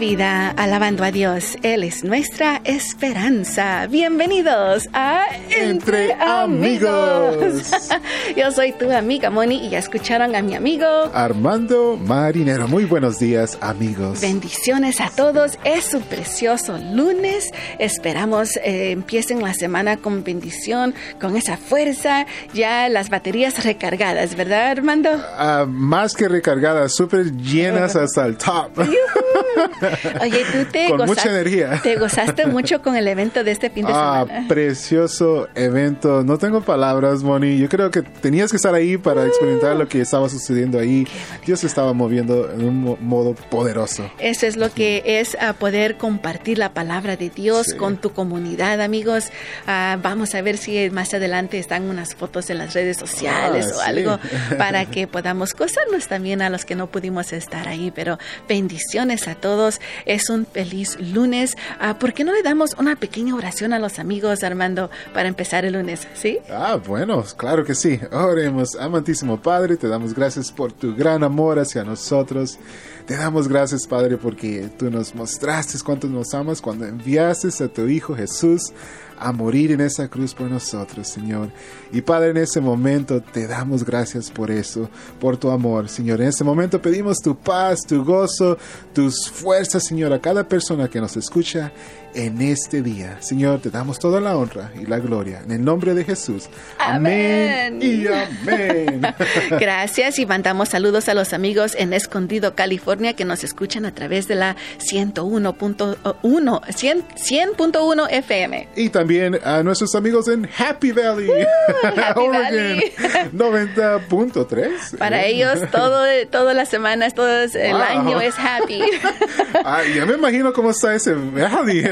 vida, alabando a Dios. Él es nuestra esperanza. Bienvenidos a Entre, Amigos. Yo soy tu amiga Moni y ya escucharon a mi amigo Armando Marinero. Muy buenos días, amigos. Bendiciones a todos. Es un precioso lunes. Esperamos eh, empiecen la semana con bendición, con esa fuerza. Ya las baterías recargadas, ¿verdad, Armando? Ah, más que recargadas, súper llenas hasta el top. Oye, tú te Con mucha gozaste, energía. te gozaste mucho con el evento de este fin de Ah, semana. precioso evento. No tengo palabras, Moni. Yo creo que tenías que estar ahí para experimentar lo que estaba sucediendo ahí. Dios se estaba moviendo en un mo- modo poderoso. Eso es lo que es ah, poder compartir la palabra de Dios Sí. con tu comunidad, amigos. Ah, vamos a ver si más adelante están unas fotos en las redes sociales Ah, o sí. algo para que podamos gozarnos también a los que no pudimos estar ahí. Pero bendiciones a todos. Es un feliz lunes. Ah, ¿Por qué no le damos una pequeña oración a los amigos, Armando, para empezar el lunes? ¿Sí? Ah, bueno, claro que sí. Oremos, amantísimo Padre, te damos gracias por tu gran amor hacia nosotros. Te damos gracias, Padre, porque tú nos mostraste cuánto nos amas cuando enviaste a tu Hijo Jesús a morir en esa cruz por nosotros, Señor. Y Padre, en ese momento te damos gracias por eso, por tu amor, Señor. En ese momento pedimos tu paz, tu gozo, tus fuerzas, Señor, a cada persona que nos escucha en este día. Señor, te damos toda la honra y la gloria. En el nombre de Jesús. Amén. Amén y amén. Gracias y mandamos saludos a los amigos en Escondido, California, que nos escuchan a través de la 101.1 100 100.1 FM. Y también a nuestros amigos en Happy Valley, Happy Oregon, Valley. 90.3. Para ellos, todo, todas las semanas, todo el Wow. año es happy. Ah, ya me imagino cómo está ese Valley.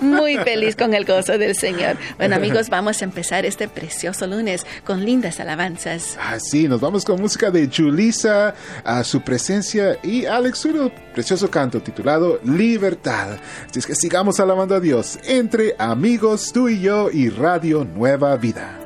Muy feliz con el gozo del Señor. Bueno, amigos, vamos a empezar este precioso lunes con lindas alabanzas. Ah, sí, nos vamos con música de Julissa, a su presencia y Alex Zuro, precioso canto titulado Libertad. Así es que sigamos alabando a Dios entre amigos, tú y yo y Radio Nueva Vida.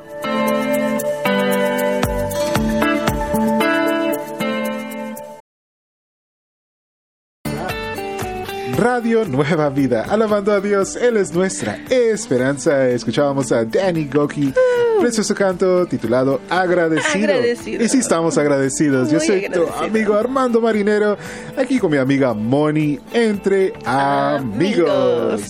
Radio Nueva Vida, alabando a Dios, Él es nuestra esperanza. Escuchábamos a Danny Goki, precioso canto titulado Agradecido. Agradecido. Y sí estamos agradecidos. Yo soy tu amigo Armando Marinero, aquí con mi amiga Moni, entre amigos.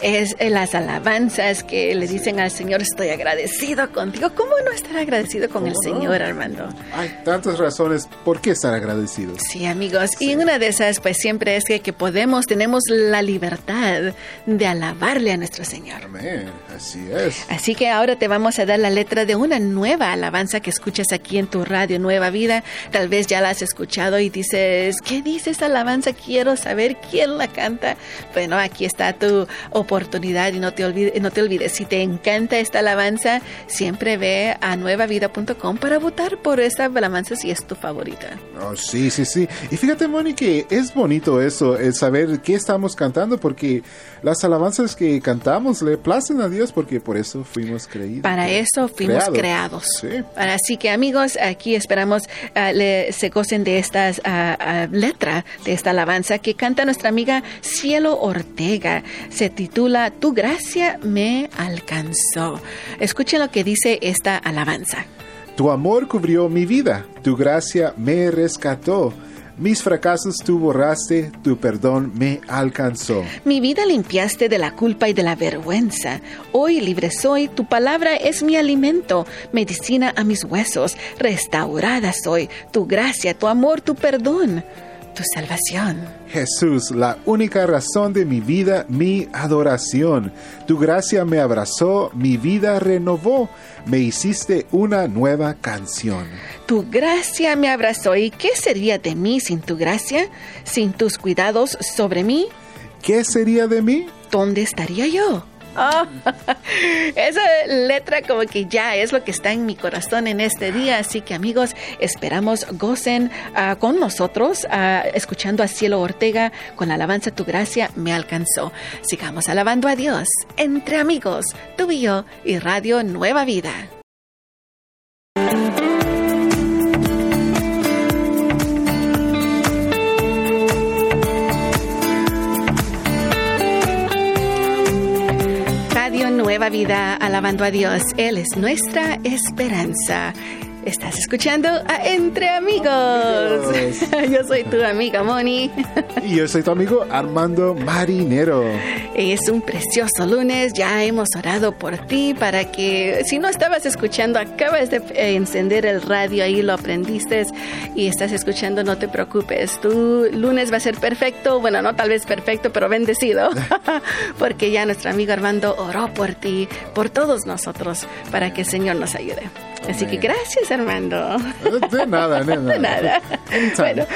Es eh, las alabanzas que le dicen al Señor, estoy agradecido contigo. ¿Cómo no estar agradecido con el. Señor, Armando? Hay tantas razones por qué estar agradecidos. Sí, amigos. Y una de esas, pues siempre es que, que podemos, tenemos la libertad de alabarle a nuestro Señor. Amén, así es. Así que ahora te vamos a dar la letra de una nueva alabanza que escuchas aquí en tu radio Nueva Vida. Tal vez ya la has escuchado y dices, ¿qué dice esta alabanza? Quiero saber quién la canta. Bueno, aquí está tu oportunidad y no te olvides, no te olvides si te encanta esta alabanza, siempre ve a nuevavida.com para votar por esta alabanza si es tu favorita. Oh, sí, sí, sí. Y fíjate, Moni, que es bonito eso, el saber qué estamos cantando, porque las alabanzas que cantamos le placen a Dios, porque por eso fuimos creídos. Para eso fuimos creados. Sí. Así que amigos, aquí esperamos ah, le- se gocen de esta letra, de esta alabanza que canta nuestra amiga Cielo Ortega. Se titula Tu gracia me alcanzó. Escuchen lo que dice esta alabanza. Tu amor cubrió mi vida, tu gracia me rescató. Mis fracasos tú borraste, tu perdón me alcanzó. Mi vida limpiaste de la culpa y de la vergüenza. Hoy libre soy, tu palabra es mi alimento, medicina a mis huesos. Restaurada soy, tu gracia, tu amor, tu perdón, tu salvación. Jesús, la única razón de mi vida, mi adoración. Tu gracia me abrazó, mi vida renovó, me hiciste una nueva canción. Tu gracia me abrazó. ¿Y qué sería de mí sin tu gracia? Sin tus cuidados sobre mí, ¿Qué sería de mí? ¿dónde estaría yo? Esa letra como que ya es lo que está en mi corazón en este día. Así que amigos, esperamos gocen ah, con nosotros, ah, escuchando a Cielo Ortega con la alabanza Tu gracia me alcanzó. Sigamos alabando a Dios entre amigos, tú y yo y Radio Nueva Vida. Nueva Vida, alabando a Dios. Él es nuestra esperanza. Estás escuchando a Entre Amigos. Yo soy tu amiga Moni. Y yo soy tu amigo Armando Marinero. Es un precioso lunes. Ya hemos orado por ti para que, si no estabas escuchando, acabas de encender el radio ahí, lo aprendiste y estás escuchando, no te preocupes. Tu lunes va a ser perfecto. Bueno, no tal vez perfecto, pero bendecido. Porque ya nuestro amigo Armando oró por ti, por todos nosotros, para que el Señor nos ayude. Así que gracias, Armando. De nada, de nada. De nada. Bueno,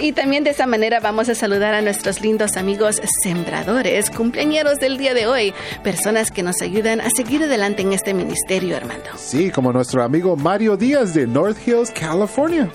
y también de esa manera vamos a saludar a nuestros lindos amigos sembradores, cumpleañeros del día de hoy, personas que nos ayudan a seguir adelante en este ministerio, Armando. Sí, como nuestro amigo Mario Díaz de North Hills, California.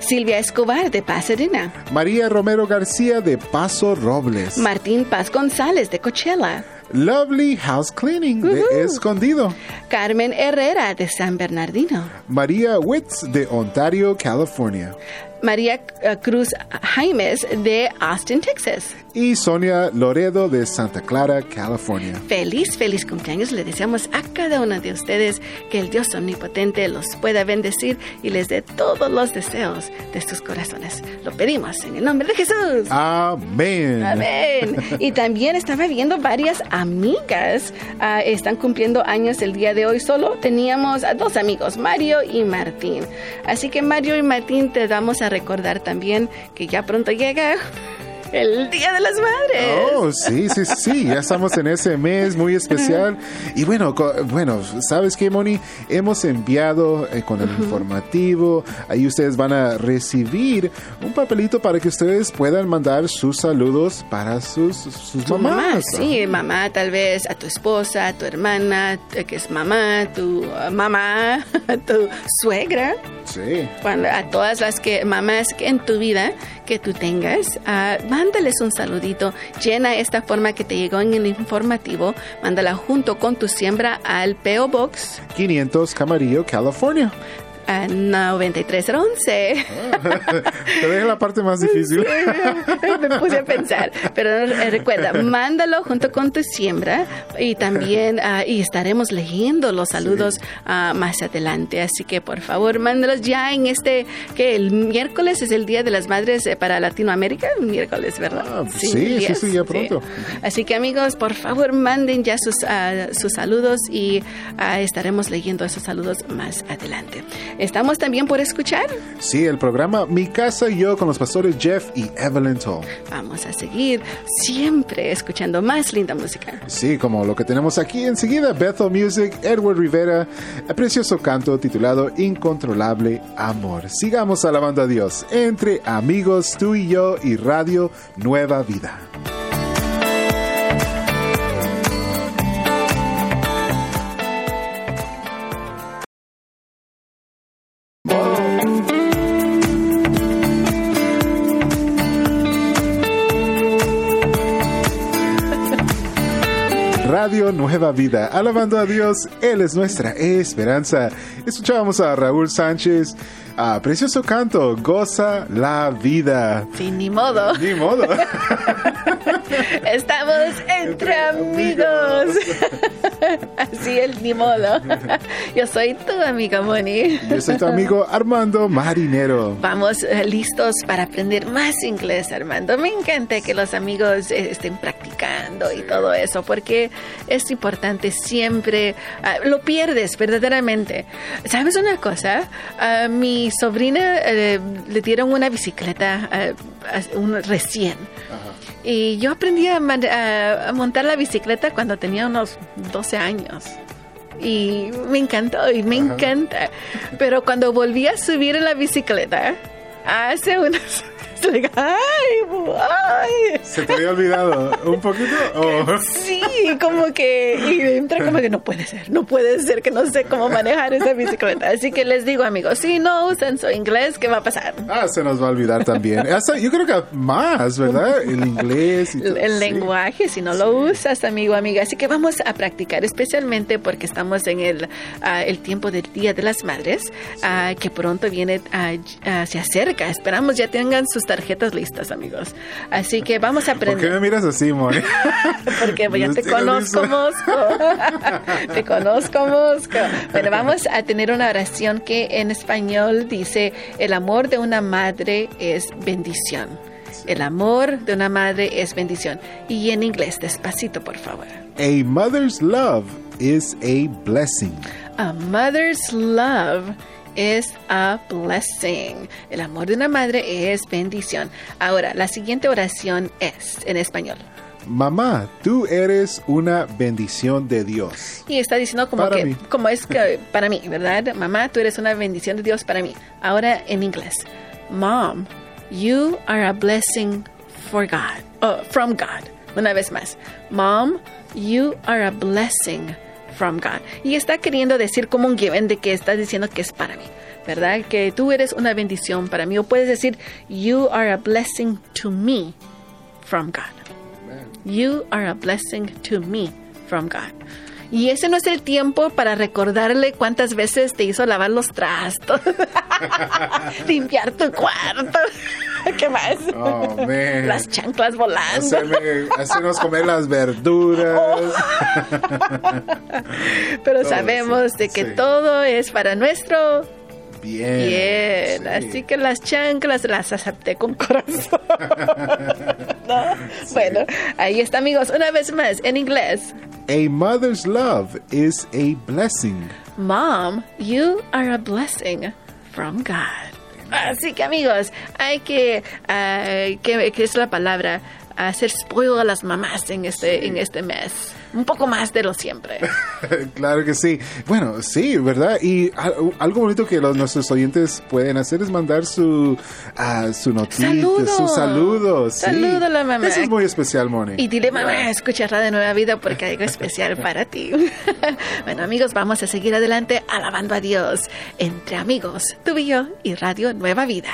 Silvia Escobar de Pasadena. María Romero García de Paso Robles. Martín Paz González de Coachella. Lovely House Cleaning de Escondido. Carmen Herrera de San Bernardino. María Witz de Ontario, California. María Cruz Jaimes de Austin, Texas. Y Sonia Loredo de Santa Clara, California. Feliz, feliz cumpleaños. Le deseamos a cada uno de ustedes que el Dios omnipotente los pueda bendecir y les dé todos los deseos de sus corazones. Lo pedimos en el nombre de Jesús. Amén. Amén. Y también estaba viendo varias amigas. Uh, están cumpliendo años el día de hoy. Solo teníamos a dos amigos, Mario y Martín. Así que Mario y Martín te damos a recordar también que ya pronto llega el Día de las Madres. Oh, sí, sí, sí, ya estamos en ese mes muy especial. Y bueno, bueno, ¿sabes qué, Moni? Hemos enviado eh, con el informativo, ahí ustedes van a recibir un papelito para que ustedes puedan mandar sus saludos para sus, sus mamás. Mamá, sí, mamá, tal vez a tu esposa, a tu hermana, eh, que es mamá, tu uh, mamá, tu suegra. Sí. Cuando, a todas las que mamás que en tu vida que tú tengas, uh, mándales un saludito. Llena esta forma que te llegó en el informativo. Mándala junto con tu siembra al PO Box 500 Camarillo, California. A 9311. Te dejo la parte más difícil. Sí, me puse a pensar. Pero recuerda, mándalo junto con tu siembra y también uh, y estaremos leyendo los saludos sí. uh, más adelante. Así que por favor, mándalos ya en este, que el miércoles es el Día de las Madres eh, para Latinoamérica. Miércoles, ¿verdad? Ah, sí, sí, sí, sí, ya pronto. Así que amigos, por favor, manden ya sus, uh, sus saludos y estaremos leyendo esos saludos más adelante. ¿Estamos también por escuchar? Sí, el programa Mi Casa y Yo con los pastores Jeff y Evelyn Toll. Vamos a seguir siempre escuchando más linda música. Sí, como lo que tenemos aquí enseguida, Bethel Music, Edward Rivera, el precioso canto titulado Incontrolable Amor. Sigamos alabando a Dios entre amigos, tú y yo y Radio Nueva Vida. Radio Nueva Vida, alabando a Dios, Él es nuestra esperanza. Escuchábamos a Raúl Sánchez, a precioso canto, Goza la vida. Sí, ni modo. Ni modo. Estamos entre amigos. Así es, ni modo. Yo soy tu amiga Moni. Yo soy tu amigo Armando Marinero. Vamos eh, listos para aprender más inglés, Armando. Me encanta que los amigos eh, estén practicando y todo eso, porque es importante siempre. Uh, lo pierdes verdaderamente. ¿Sabes una cosa? A mi sobrina uh, le dieron una bicicleta uh, un, recién. Ajá. Y yo aprendí a, a, a, montar la bicicleta cuando tenía unos 12 años. Y me encantó y me Ajá. encanta. Pero cuando volví a subir en la bicicleta, hace unas... Like, ay, ay. ¿Se te había olvidado un poquito? Oh. Sí, como que y entra como que no puede ser, no puede ser que no sé cómo manejar esa bicicleta. Así que les digo, amigos, si no usan su inglés, ¿qué va a pasar? Ah, se nos va a olvidar también. Hasta, yo creo que más, ¿verdad? El inglés. Y el, el sí. lenguaje, si no sí. lo usas, amigo, amiga. Así que vamos a practicar, especialmente porque estamos en el, uh, el tiempo del Día de las Madres, uh, que pronto viene, uh, se acerca. Esperamos ya tengan sus tarjetas listas, amigos. Así que vamos a aprender. ¿Por qué me miras así, Moni? Porque ya te conozco, Mosco. te conozco, Mosco. Bueno, vamos a tener una oración que en español dice, el amor de una madre es bendición. El amor de una madre es bendición. Y en inglés, despacito, por favor. A mother's love is a blessing. A mother's love is a blessing. El amor de una madre es bendición. Ahora, la siguiente oración es en español. Mamá, tú eres una bendición de Dios. Y está diciendo como Para que, mí. como es que para mí, ¿verdad? Mamá, tú eres una bendición de Dios para mí. Ahora en inglés. Mom, you are a blessing for God. Oh, from God. Una vez más. Mom, you are a blessing from God. Y está queriendo decir como un given de que está diciendo que es para mí. ¿Verdad? Que tú eres una bendición para mí. O puedes decir, you are a blessing to me from God. You are a blessing to me from God. Y ese no es el tiempo para recordarle cuántas veces te hizo lavar los trastos, limpiar tu cuarto. ¿Qué más? Oh, man. Las chanclas volando. Hacerme- hacernos comer las verduras. Pero todo, sabemos sí, de que sí. todo es para nuestro Bien. bien. sí. Así que las chanclas las acepté con corazón. ¿No? Bueno, ahí está, amigos. Una vez más, en inglés. A mother's love is a blessing. Mom, you are a blessing from God. Así que amigos, hay que, que, que es la palabra, hacer spoil a las mamás en este, en este mes. Un poco más de lo siempre. claro que sí. Bueno, sí, ¿verdad? Y al- algo bonito que los, nuestros oyentes pueden hacer es mandar su, ah, su noticia, Saludo. su saludo. sí. Saludo a la mamá. Eso es muy especial, Moni. Y dile, mamá, escucha Radio Nueva Vida porque hay algo especial para ti. bueno, amigos, vamos a seguir adelante alabando a Dios entre amigos, tú y yo y Radio Nueva Vida.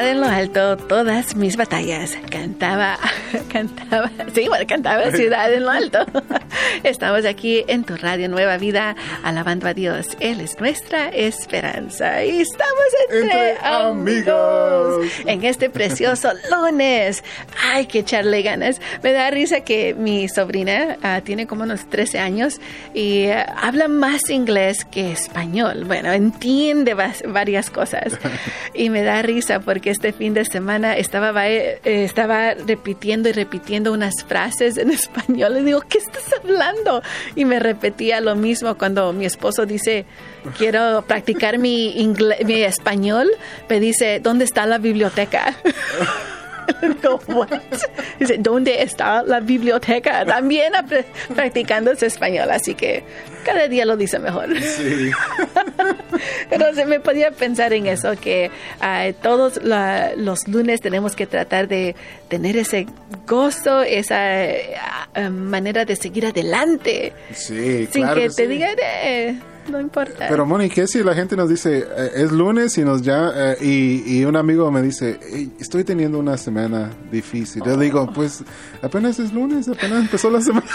En lo alto, todas mis batallas. Cantaba, cantaba, sí, bueno, cantaba Ciudad en lo alto. Estamos aquí en tu radio Nueva Vida, alabando a Dios. Él es nuestra esperanza. Y estamos entre, Entre amigos. amigos. En este precioso lunes. Hay que echarle ganas. Me da risa que mi sobrina ah, tiene como unos 13 años y ah, habla más inglés que español. Bueno, entiende varias cosas. Y me da risa porque este fin de semana estaba, va- eh, estaba repitiendo y repitiendo unas frases en español. Le digo, ¿qué estás hablando? Y me repetía lo mismo cuando mi esposo dice, quiero practicar mi, mi español. Me dice, ¿dónde está la biblioteca? "What?" Dice, ¿dónde está la biblioteca? También practicando su español, así que cada día lo dice mejor. Sí. Pero se me podía pensar en eso, que todos la- los lunes tenemos que tratar de tener ese gozo, esa ah, manera de seguir adelante, Sí, sin claro que que te sí. digan, eh, no importa. Pero Moni, ¿qué si la gente nos dice eh, es lunes y nos ya eh, y, y un amigo me dice "Ey, estoy teniendo una semana difícil? Yo digo pues apenas es lunes, apenas empezó la semana.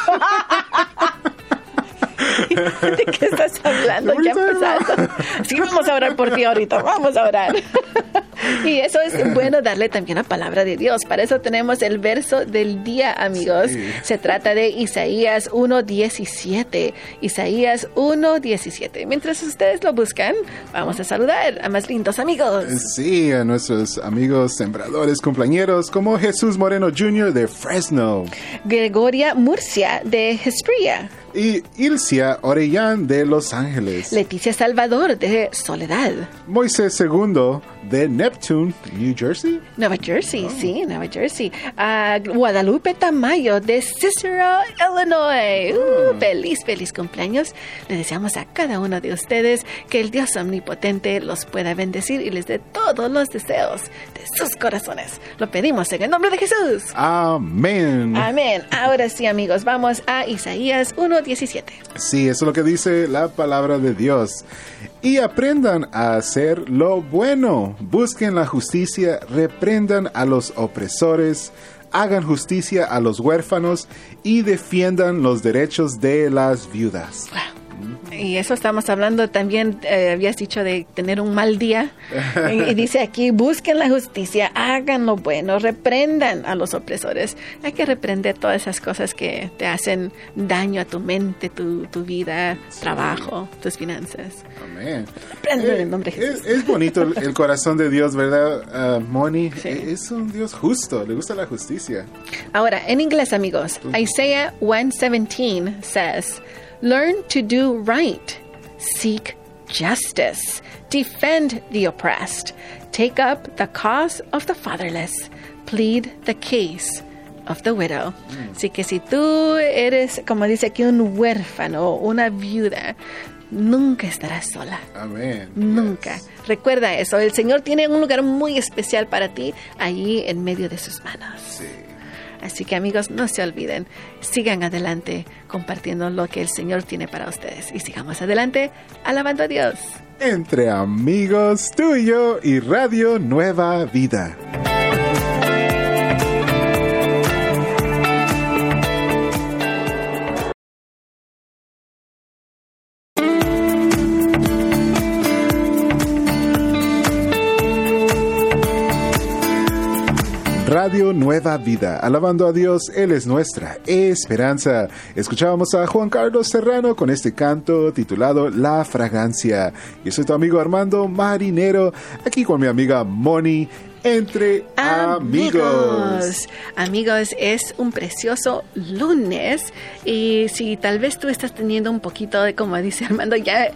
¿De qué estás hablando? Ya Ahorita empezando. Sí, vamos a orar por ti ahorita, vamos a orar. Y eso es bueno darle también la palabra de Dios. Para eso tenemos el verso del día, amigos. Sí. Se trata de Isaías 1.17. Isaías 1.17. Mientras ustedes lo buscan, vamos a saludar a más lindos amigos. Sí, a nuestros amigos sembradores cumpleañeros como Jesús Moreno Jr. de Fresno Gregoria Murcia de Hespria. Y Ilcia Orellán de Los Ángeles. Leticia Salvador de Soledad. Moisés II de Neptune, New Jersey. Nueva Jersey, sí, Nueva Jersey. Guadalupe Tamayo de Cicero, Illinois. Uh, feliz, feliz cumpleaños. Le deseamos a cada uno de ustedes que el Dios omnipotente los pueda bendecir y les dé todos los deseos de sus corazones. Lo pedimos en el nombre de Jesús. Amén. Amén. Ahora sí, amigos, vamos a Isaías 1.17. Sí, eso es lo que dice la palabra de Dios. Y aprendan a hacer lo bueno, busquen la justicia, reprendan a los opresores, hagan justicia a los huérfanos y defiendan los derechos de las viudas. Y eso estamos hablando también, eh, habías dicho de tener un mal día. y, dice aquí, busquen la justicia, hagan lo bueno, reprendan a los opresores. Hay que reprender todas esas cosas que te hacen daño a tu mente, tu, tu vida, trabajo, tus finanzas. Amén. Reprenden en el nombre de Es, Jesús. es bonito el, el corazón de Dios, ¿verdad, ah, Moni? Es un Dios justo, le gusta la justicia. Ahora, en inglés, amigos, Isaiah 117 says, Learn to do right, seek justice, defend the oppressed, take up the cause of the fatherless, plead the case of the widow. Así que si tú eres, como dice aquí, un huérfano una viuda, nunca estarás sola. Amén. Nunca. Yes. Recuerda eso. El Señor tiene un lugar muy especial para ti allí en medio de sus manos. Sí. Así que amigos, no se olviden, sigan adelante compartiendo lo que el Señor tiene para ustedes y sigamos adelante alabando a Dios. Entre amigos, tú y yo y Radio Nueva Vida. Nueva Vida, alabando a Dios, Él es nuestra esperanza. Escuchábamos a Juan Carlos Serrano con este canto titulado La Fragancia. Yo soy tu amigo Armando Marinero, aquí con mi amiga Moni, entre amigos. Amigos, es un precioso lunes y si tal vez tú estás teniendo un poquito de, como dice Armando, ya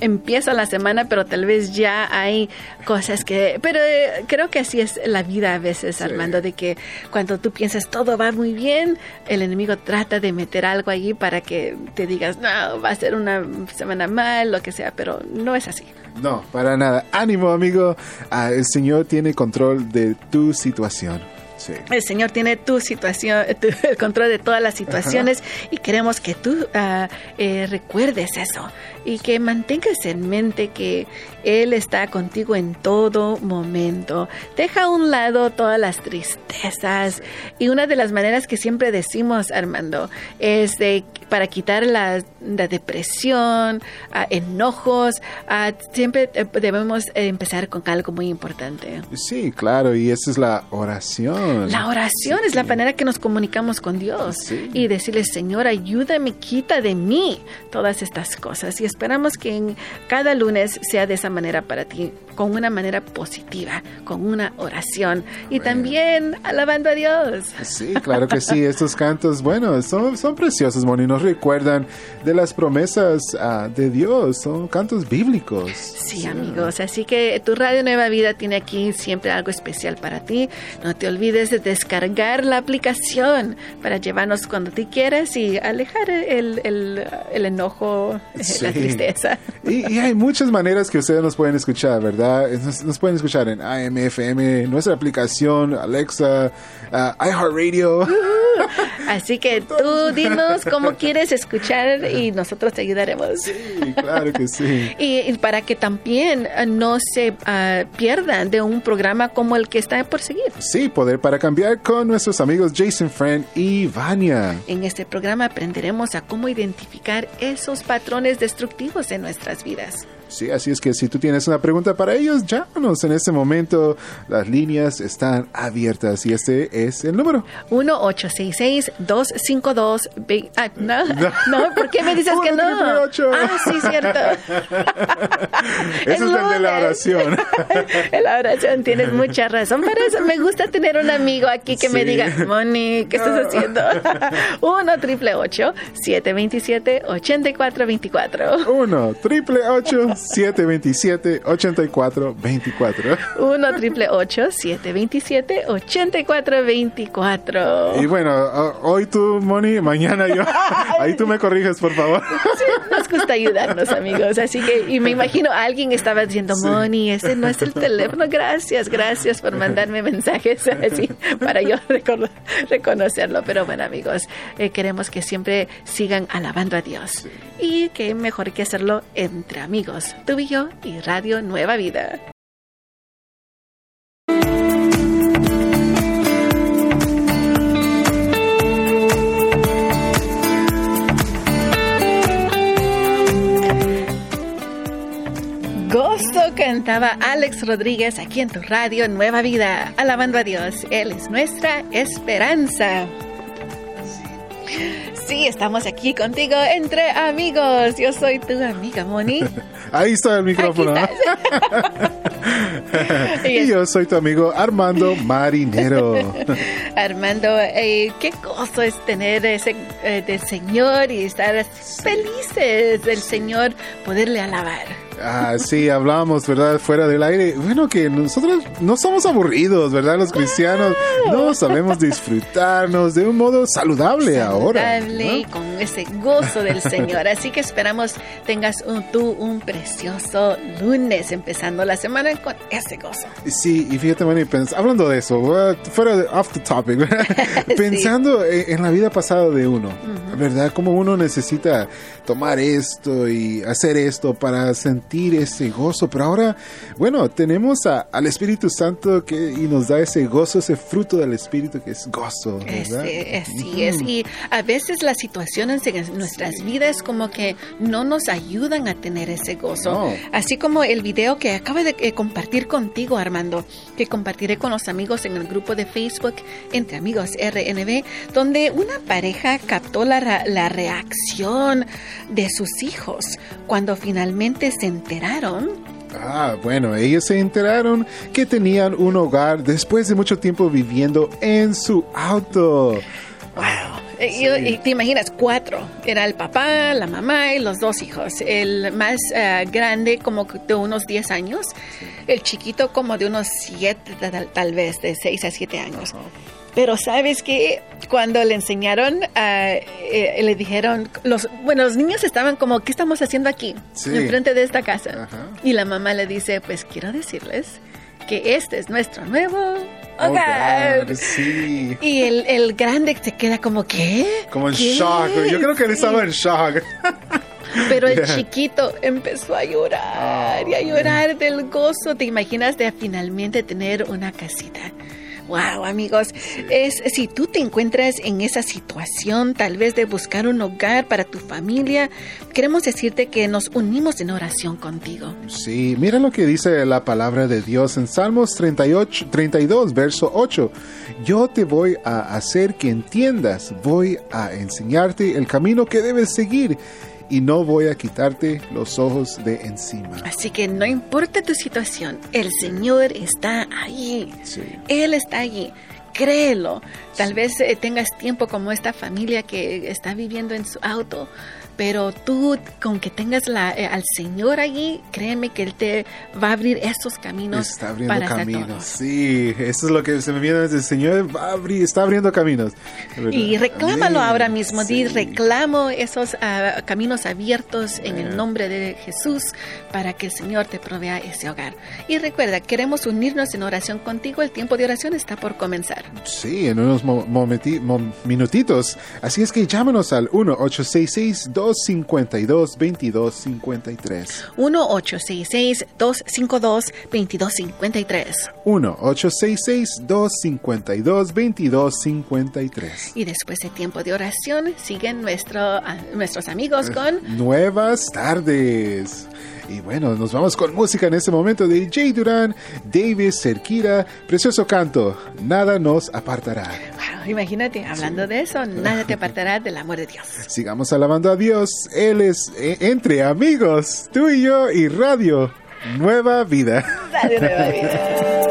empieza la semana, pero tal vez ya hay cosas que... Pero eh, creo que así es la vida a veces, Armando, de que cuando tú piensas todo va muy bien, el enemigo trata de meter algo allí para que te digas, no, va a ser una semana mal, lo que sea, pero no es así. No, para nada. Ánimo, amigo. Ah, el Señor tiene control de tu situación. Sí. El Señor tiene tu situación, tu- el control de todas las situaciones y queremos que tú ah, eh, recuerdes eso y que mantengas en mente que Él está contigo en todo momento. Deja a un lado todas las tristezas y una de las maneras que siempre decimos, Armando, es de para quitar la, la depresión, ah, enojos, ah, siempre eh, debemos empezar con algo muy importante. Sí, claro, y esa es la oración. La oración es la manera que nos comunicamos con Dios Sí. y decirle, Señor, ayúdame, quita de mí todas estas cosas. Y esperamos que en cada lunes sea de esa manera para ti, con una manera positiva, con una oración y también alabando a Dios. Sí, claro que sí. Estos cantos, bueno, son, son preciosos, Moni. Nos recuerdan de las promesas ah, de Dios. Son cantos bíblicos. Sí, amigos. Así que tu Radio Nueva Vida tiene aquí siempre algo especial para ti. No te olvides de descargar la aplicación para llevarnos cuando tú quieras y alejar el, el- el enojo, la tristeza. Y, y hay muchas maneras que ustedes nos pueden escuchar, ¿verdad? Nos, nos pueden escuchar en AMFM, nuestra aplicación, Alexa, ah, iHeartRadio. Así que tú dinos cómo quieres escuchar y nosotros te ayudaremos. Sí, claro que sí. Y, y para que también ah, no se ah, pierdan de un programa como el que está por seguir. Sí, Poder para Cambiar con nuestros amigos Jason Friend y Vania. En este programa aprenderemos a cómo identificar esos patrones destructivos de nuestras vidas. Sí, así es que si tú tienes una pregunta para ellos, llámanos en este momento. Las líneas están abiertas y este es el número. 1-866-252... ve- Ah, no, no, ¿por qué me dices que no? 1-888. Ah, sí, cierto. Ese es el de la oración. En la oración tienes mucha razón. Para eso me gusta tener un amigo aquí que me Sí. diga, Moni, ¿qué estás haciendo? 1 triple 727 8424 1 triple 727 8424 1 triple 727 8424 Y bueno, ho- hoy tú, Moni, mañana yo. Ahí tú me corriges, por favor. Nos gusta ayudarnos, amigos. Así que, y me imagino alguien estaba diciendo, Moni, ese no es el teléfono. Gracias, gracias por mandarme mensajes así para yo recono- reconocerlo. Pero bueno, amigos, eh, queremos que siempre sigan alabando a Dios. Y que mejor que hacerlo entre amigos, tú y yo y Radio Nueva Vida. Cantaba Alex Rodríguez aquí en tu radio Nueva Vida, alabando a Dios. Él es nuestra esperanza. Sí, estamos aquí contigo entre amigos. Yo soy tu amiga Moni. Ahí está el micrófono. y yo soy tu amigo Armando Marinero. Armando, eh, qué gozo es tener ese eh, del Señor y estar felices del Señor, poderle alabar. Ah, sí, hablamos, ¿verdad? Fuera del aire. Bueno, que nosotros no somos aburridos, ¿verdad? Los cristianos no sabemos disfrutarnos de un modo saludable, ahora. Saludable, con ese gozo del Señor. Así que esperamos tengas un, tú un precioso lunes, empezando la semana con ese gozo. Sí, y fíjate, Manny, hablando de eso, fuera de off the topic, pensando en, la vida pasada de uno, ¿verdad? Como uno necesita tomar esto y hacer esto para sentir ese gozo. Pero ahora, bueno, tenemos al Espíritu Santo que y nos da ese gozo, ese fruto del Espíritu que es gozo. ¿verdad? así es. Y a veces las situaciones en nuestras vidas como que no nos ayudan a tener ese gozo. Así como el video que acabo de eh, compartir contigo, Armando, que compartiré con los amigos en el grupo de Facebook Entre Amigos RNB, donde una pareja captó la, la reacción de sus hijos cuando finalmente se enteraron Ah, bueno, ellos se enteraron que tenían un hogar después de mucho tiempo viviendo en su auto. Wow. Eh, y, te imaginas, cuatro. Era el papá, la mamá y los dos hijos. El más eh, grande como de unos 10 años, el chiquito como de unos 7 tal, vez, de 6 a 7 años. Pero sabes que cuando le enseñaron, eh, le dijeron, los, bueno, los niños estaban como, ¿qué estamos haciendo aquí? en Enfrente de esta casa. Y la mamá le dice, pues quiero decirles que este es nuestro nuevo oh, hogar. sí. Y el, el, grande se queda como, ¿qué? Como en shock. Yo creo que él estaba en shock. Pero el chiquito empezó a llorar y a llorar del gozo. ¿Te imaginas de finalmente tener una casita? Wow, amigos, es si tú te encuentras en esa situación, tal vez de buscar un hogar para tu familia, queremos decirte que nos unimos en oración contigo. Sí, mira lo que dice la palabra de Dios en Salmos 38, 32, verso 8. Yo te voy a hacer que entiendas, voy a enseñarte el camino que debes seguir y no voy a quitarte los ojos de encima. Así que no importa tu situación, el Señor está allí. Él está allí. Créelo. Tal vez eh, tengas tiempo como esta familia que está viviendo en su auto pero tú con que tengas la, eh, al Señor allí, créeme que Él te va a abrir esos caminos. Está abriendo caminos, sí, eso es lo que se me viene desde el Señor, va a abrir, está abriendo caminos. Y reclámalo ahora mismo, di, reclamo esos ah, caminos abiertos en el nombre de Jesús para que el Señor te provea ese hogar. Y recuerda, queremos unirnos en oración contigo, el tiempo de oración está por comenzar. Sí, en unos minutitos, así es que llámanos al 1 866 252 2253 1-866-252-2253. 1-866-252-2253. Y después de tiempo de oración, siguen nuestro, nuestros amigos con Nuevas tardes. Y bueno, nos vamos con música en este momento de Jay Durán, Davis Cerquira, precioso canto, Nada nos apartará. imagínate, hablando de eso, nada te apartará del amor de Dios. Sigamos alabando a Dios, Él es eh, entre amigos, tú y yo y Radio Nueva Vida. Radio Nueva Vida.